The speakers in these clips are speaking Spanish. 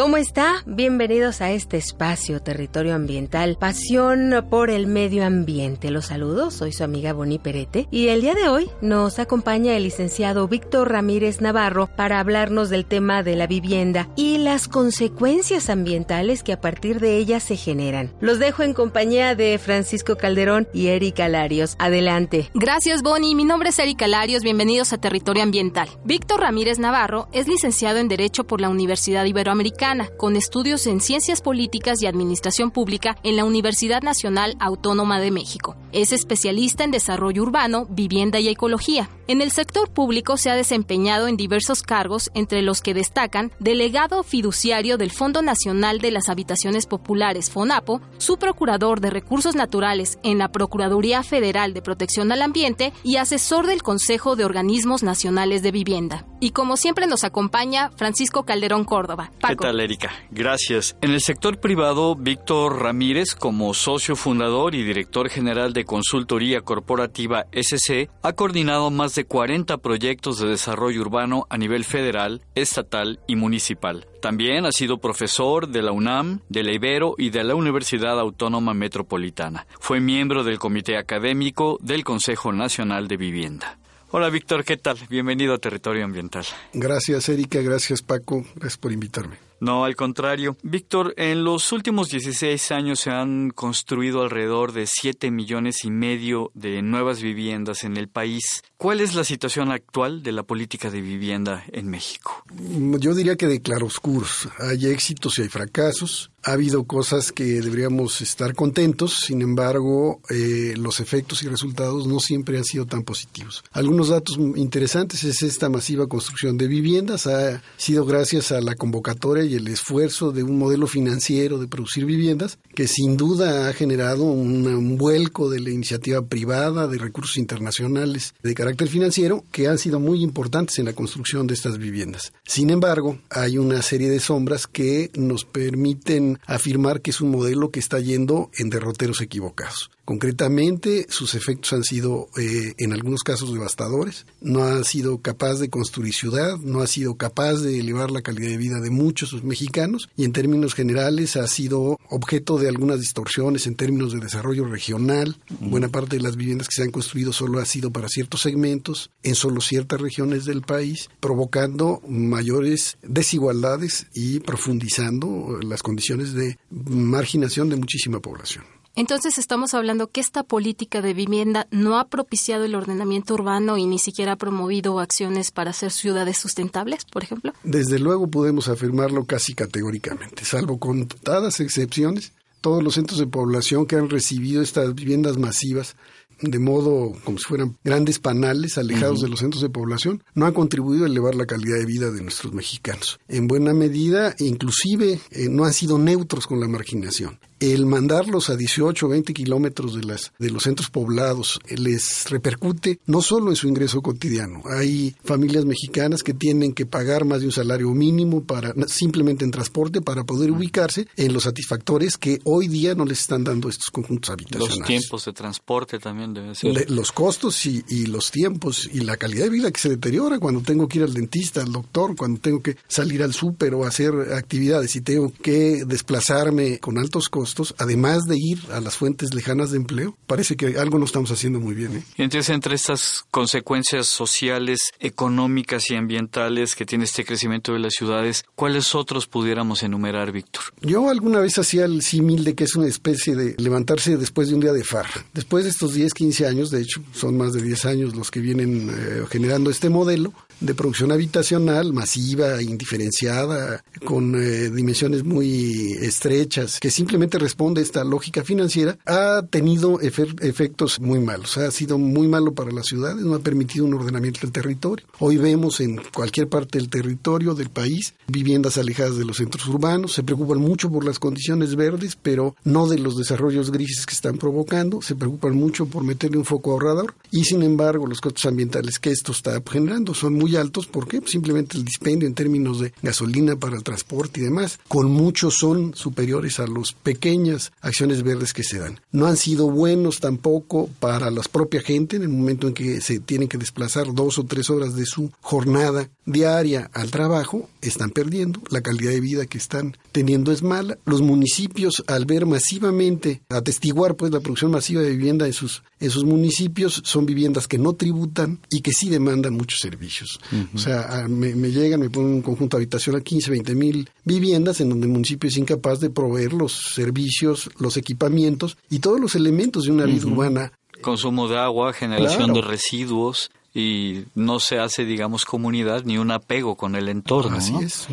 ¿Cómo está? Bienvenidos a este espacio Territorio Ambiental, pasión por el medio ambiente. Los saludos, soy su amiga Boni Perete y el día de hoy nos acompaña el licenciado Víctor Ramírez Navarro para hablarnos del tema de la vivienda y las consecuencias ambientales que a partir de ella se generan. Los dejo en compañía de Francisco Calderón y Erika Larios. Adelante. Gracias Boni, mi nombre es Erika Larios, bienvenidos a Territorio Ambiental. Víctor Ramírez Navarro es licenciado en Derecho por la Universidad Iberoamericana con estudios en Ciencias Políticas y Administración Pública en la Universidad Nacional Autónoma de México. Es especialista en desarrollo urbano, vivienda y ecología. En el sector público se ha desempeñado en diversos cargos, entre los que destacan delegado fiduciario del Fondo Nacional de las Habitaciones Populares, FONAPO, subprocurador de Recursos Naturales en la Procuraduría Federal de Protección al Ambiente y asesor del Consejo de Organismos Nacionales de Vivienda. Y como siempre nos acompaña Francisco Calderón Córdoba. Paco. Erika? Gracias. En el sector privado, Víctor Ramírez, como socio fundador y director general de consultoría corporativa SC, ha coordinado más de 40 proyectos de desarrollo urbano a nivel federal, estatal y municipal. También ha sido profesor de la UNAM, de la Ibero y de la Universidad Autónoma Metropolitana. Fue miembro del Comité Académico del Consejo Nacional de Vivienda. Hola Víctor, ¿qué tal? Bienvenido a Territorio Ambiental. Gracias Erika, gracias Paco, gracias por invitarme. No, al contrario. Víctor, en los últimos 16 años se han construido alrededor de 7 millones y medio de nuevas viviendas en el país. ¿Cuál es la situación actual de la política de vivienda en México? Yo diría que de claroscuros. Hay éxitos y hay fracasos. Ha habido cosas que deberíamos estar contentos, sin embargo, eh, los efectos y resultados no siempre han sido tan positivos. Algunos datos interesantes es esta masiva construcción de viviendas. Ha sido gracias a la convocatoria y el esfuerzo de un modelo financiero de producir viviendas que sin duda ha generado un, vuelco de la iniciativa privada, de recursos internacionales de carácter financiero que han sido muy importantes en la construcción de estas viviendas. Sin embargo, hay una serie de sombras que nos permiten afirmar que es un modelo que está yendo en derroteros equivocados. Concretamente, sus efectos han sido eh, en algunos casos devastadores. No ha sido capaz de construir ciudad, no ha sido capaz de elevar la calidad de vida de muchos mexicanos y en términos generales ha sido objeto de algunas distorsiones en términos de desarrollo regional. Buena parte de las viviendas que se han construido solo ha sido para ciertos segmentos, en solo ciertas regiones del país, provocando mayores desigualdades y profundizando las condiciones de marginación de muchísima población. Entonces estamos hablando que esta política de vivienda no ha propiciado el ordenamiento urbano y ni siquiera ha promovido acciones para hacer ciudades sustentables, por ejemplo. Desde luego podemos afirmarlo casi categóricamente, salvo contadas excepciones. Todos los centros de población que han recibido estas viviendas masivas de modo como si fueran grandes panales alejados de los centros de población, no han contribuido a elevar la calidad de vida de nuestros mexicanos. En buena medida, inclusive, eh, no han sido neutros con la marginación el mandarlos a 18 o 20 kilómetros de, las, de los centros poblados les repercute no solo en su ingreso cotidiano. Hay familias mexicanas que tienen que pagar más de un salario mínimo para simplemente en transporte para poder ubicarse en los satisfactores que hoy día no les están dando estos conjuntos habitacionales. Los tiempos de transporte también deben ser. los costos y, y los tiempos y la calidad de vida que se deteriora cuando tengo que ir al dentista, al doctor, cuando tengo que salir al súper o hacer actividades y tengo que desplazarme con altos costos además de ir a las fuentes lejanas de empleo, parece que algo no estamos haciendo muy bien. ¿eh? Entonces, entre estas consecuencias sociales, económicas y ambientales que tiene este crecimiento de las ciudades, ¿cuáles otros pudiéramos enumerar, Víctor? Yo alguna vez hacía el símil de que es una especie de levantarse después de un día de farra. Después de estos 10, 15 años, de hecho, son más de 10 años los que vienen eh, generando este modelo, de producción habitacional masiva, indiferenciada, con eh, dimensiones muy estrechas, que simplemente responde a esta lógica financiera, ha tenido efectos muy malos. Ha sido muy malo para las ciudades, no ha permitido un ordenamiento del territorio. Hoy vemos en cualquier parte del territorio del país viviendas alejadas de los centros urbanos, se preocupan mucho por las condiciones verdes, pero no de los desarrollos grises que están provocando, se preocupan mucho por meterle un foco ahorrador y sin embargo los costos ambientales que esto está generando son muy altos porque simplemente el dispendio en términos de gasolina para el transporte y demás, con muchos son superiores a las pequeñas acciones verdes que se dan. No han sido buenos tampoco para la propia gente en el momento en que se tienen que desplazar dos o tres horas de su jornada diaria al trabajo, están perdiendo, la calidad de vida que están teniendo es mala. Los municipios, al ver masivamente, atestiguar pues la producción masiva de vivienda en sus, en sus municipios, son viviendas que no tributan y que sí demandan muchos servicios. O sea, me, llegan, me ponen un conjunto habitacional 15, 20 mil viviendas en donde el municipio es incapaz de proveer los servicios, los equipamientos y todos los elementos de una vida urbana consumo de agua, generación de residuos, y no se hace, digamos, comunidad ni un apego con el entorno. Así es.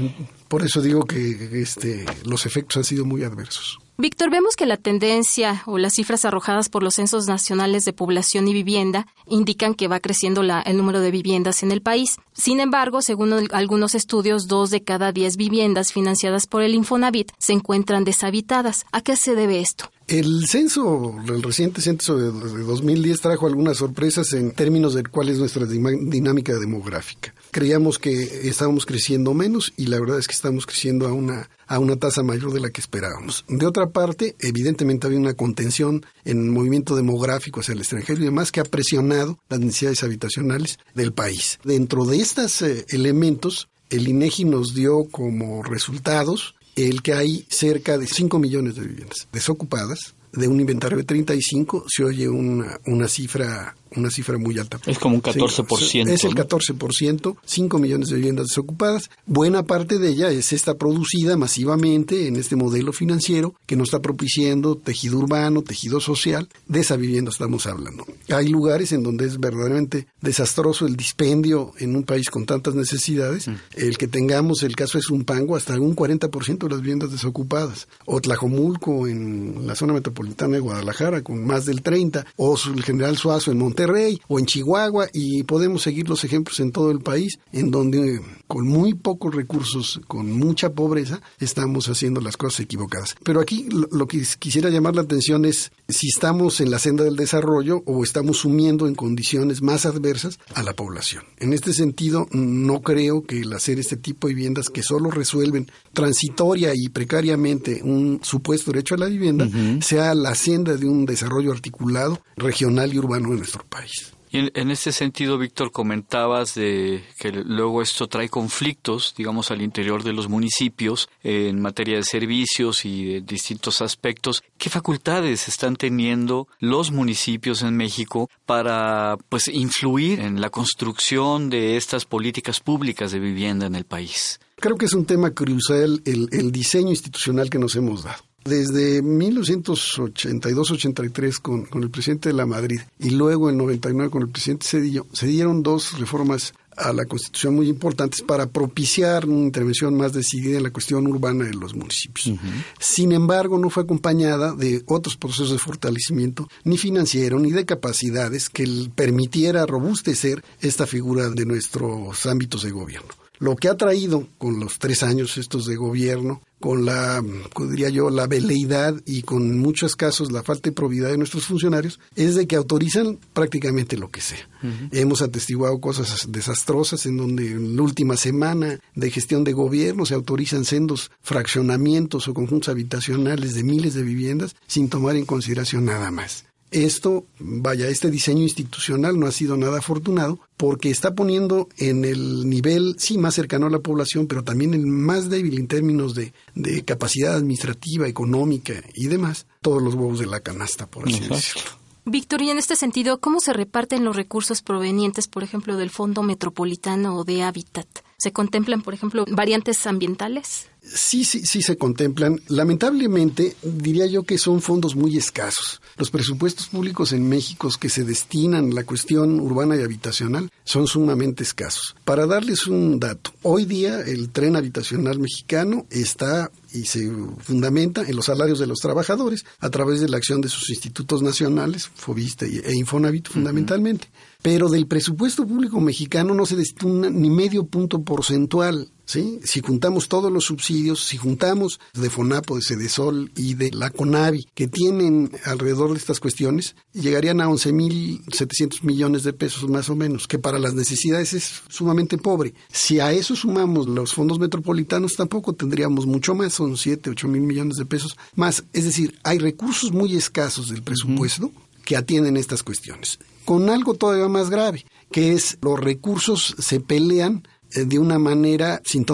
Por eso digo que este, los efectos han sido muy adversos. Víctor, vemos que la tendencia o las cifras arrojadas por los censos nacionales de población y vivienda indican que va creciendo la, el número de viviendas en el país. Sin embargo, según algunos estudios, dos de cada diez viviendas financiadas por el Infonavit se encuentran deshabitadas. ¿A qué se debe esto? El censo, el reciente censo de 2010 trajo algunas sorpresas en términos de cuál es nuestra dinámica demográfica. Creíamos que estábamos creciendo menos y la verdad es que estamos creciendo a una a una tasa mayor de la que esperábamos. De otra parte, evidentemente había una contención en el movimiento demográfico hacia el extranjero y demás que ha presionado las necesidades habitacionales del país. Dentro de estos eh, elementos, el INEGI nos dio como resultados el que hay cerca de 5 millones de viviendas desocupadas, de un inventario de 35 se oye una, una cifra una cifra muy alta. Es como un 14%. es el 14%, 5 millones de viviendas desocupadas. Buena parte de ella es esta producida masivamente en este modelo financiero que nos está propiciando tejido urbano, tejido social. De esa vivienda estamos hablando. Hay lugares en donde es verdaderamente desastroso el dispendio en un país con tantas necesidades. Mm. El que tengamos el caso es un pango hasta un 40% de las viviendas desocupadas. O Tlajomulco en la zona metropolitana de Guadalajara con más del 30%. O el general Suazo en Monterrey Monterrey o en Chihuahua y podemos seguir los ejemplos en todo el país en donde con muy pocos recursos, con mucha pobreza, estamos haciendo las cosas equivocadas. Pero aquí lo, que quisiera llamar la atención es si estamos en la senda del desarrollo o estamos sumiendo en condiciones más adversas a la población. En este sentido, no creo que el hacer este tipo de viviendas que solo resuelven transitoria y precariamente un supuesto derecho a la vivienda sea la senda de un desarrollo articulado, regional y urbano en nuestro país. Y en, en este sentido, Víctor, comentabas de que luego esto trae conflictos, digamos, al interior de los municipios en materia de servicios y de distintos aspectos. ¿Qué facultades están teniendo los municipios en México para, pues, influir en la construcción de estas políticas públicas de vivienda en el país? Creo que es un tema crucial el diseño institucional que nos hemos dado. Desde 1982-83 con, con el presidente de la Madrid y luego en 99 con el presidente Cedillo, se dieron dos reformas a la Constitución muy importantes para propiciar una intervención más decidida en la cuestión urbana de los municipios. Sin embargo, no fue acompañada de otros procesos de fortalecimiento, ni financiero, ni de capacidades que permitiera robustecer esta figura de nuestros ámbitos de gobierno. Lo que ha traído con los tres años estos de gobierno, con la, diría yo, la veleidad y con muchos casos la falta de probidad de nuestros funcionarios, es de que autorizan prácticamente lo que sea. Hemos atestiguado cosas desastrosas en donde en la última semana de gestión de gobierno se autorizan sendos fraccionamientos o conjuntos habitacionales de miles de viviendas sin tomar en consideración nada más. Esto, vaya, este diseño institucional no ha sido nada afortunado porque está poniendo en el nivel, sí, más cercano a la población, pero también el más débil en términos de, de capacidad administrativa, económica y demás, todos los huevos de la canasta, por así decirlo. Víctor, y en este sentido, ¿cómo se reparten los recursos provenientes, por ejemplo, del Fondo Metropolitano o de Hábitat? ¿Se contemplan, por ejemplo, variantes ambientales? Sí, sí, sí se contemplan. Lamentablemente, diría yo que son fondos muy escasos. Los presupuestos públicos en México que se destinan a la cuestión urbana y habitacional son sumamente escasos. Para darles un dato, hoy día el tren habitacional mexicano está y se fundamenta en los salarios de los trabajadores a través de la acción de sus institutos nacionales, Fobista e Infonavit fundamentalmente. Pero del presupuesto público mexicano no se destina ni medio punto porcentual ¿sí? Si juntamos todos los subsidios, si juntamos de FONAPO, de Cedesol y de la CONAVI, que tienen alrededor de estas cuestiones, llegarían a 11.700 millones de pesos más o menos, que para las necesidades es sumamente pobre. Si a eso sumamos los fondos metropolitanos, tampoco tendríamos mucho más, son 7, 8 mil millones de pesos más. Es decir, hay recursos muy escasos del presupuesto que atienden estas cuestiones. Con algo todavía más grave, que es los recursos se pelean de una manera sin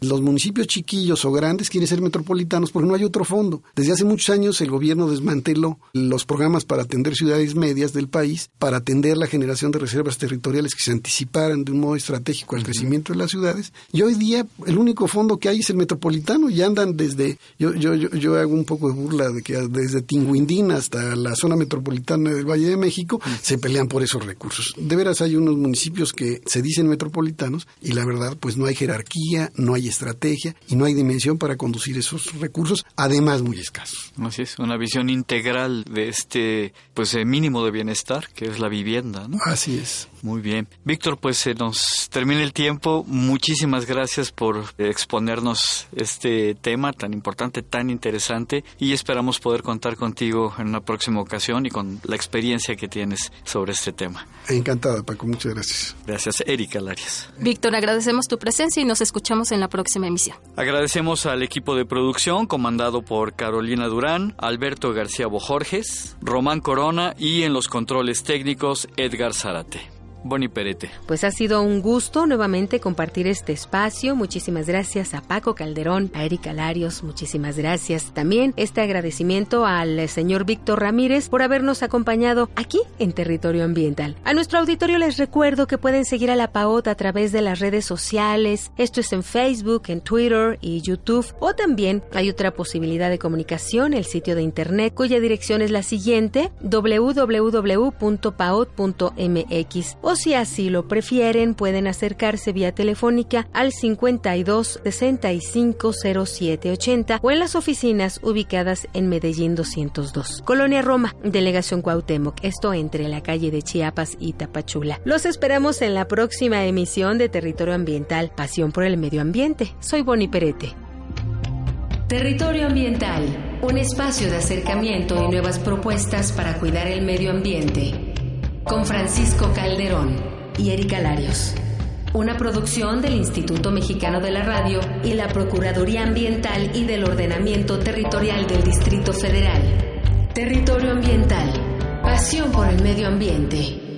Los municipios chiquillos o grandes quieren ser metropolitanos porque no hay otro fondo. Desde hace muchos años el gobierno desmanteló los programas para atender ciudades medias del país, para atender la generación de reservas territoriales que se anticiparan de un modo estratégico al crecimiento de las ciudades. Y hoy día el único fondo que hay es el metropolitano y andan desde, yo, yo, yo, yo hago un poco de burla de que desde Tinguindín hasta la zona metropolitana del Valle de México se pelean por esos recursos. De veras hay unos municipios que se dicen metropolitanos y la verdad pues no hay jerarquía, no hay estrategia y no hay dimensión para conducir esos recursos, además muy escasos. Así es, una visión integral de este pues eh, mínimo de bienestar que es la vivienda, ¿no? Así es. Muy bien. Víctor, pues se nos termina el tiempo. Muchísimas gracias por exponernos este tema tan importante, tan interesante y esperamos poder contar contigo en una próxima ocasión y con la experiencia que tienes sobre este tema. Encantado, Paco. Muchas gracias. Gracias, Erika Larias. Víctor, agradecemos tu presencia y nos escuchamos en la próxima emisión. Agradecemos al equipo de producción comandado por Carolina Durán, Alberto García Bojorges, Román Corona y en los controles técnicos Edgar Zárate. Boni Perete. Pues ha sido un gusto nuevamente compartir este espacio. Muchísimas gracias a Paco Calderón, a Erika Larios, muchísimas gracias. También este agradecimiento al señor Víctor Ramírez por habernos acompañado aquí en Territorio Ambiental. A nuestro auditorio les recuerdo que pueden seguir a la PAOT a través de las redes sociales. Esto es en Facebook, en Twitter y YouTube. O también hay otra posibilidad de comunicación, el sitio de internet cuya dirección es la siguiente www.paot.mx o si así lo prefieren pueden acercarse vía telefónica al 52 65 07 80 o en las oficinas ubicadas en Medellín 202. Colonia Roma, Delegación Cuauhtémoc, esto entre la calle de Chiapas y Tapachula. Los esperamos en la próxima emisión de Territorio Ambiental, Pasión por el Medio Ambiente. Soy Boni Perete. Territorio Ambiental, un espacio de acercamiento y nuevas propuestas para cuidar el medio ambiente con Francisco Calderón y Erika Larios. Una producción del Instituto Mexicano de la Radio y la Procuraduría Ambiental y del Ordenamiento Territorial del Distrito Federal. Territorio Ambiental. Pasión por el medio ambiente.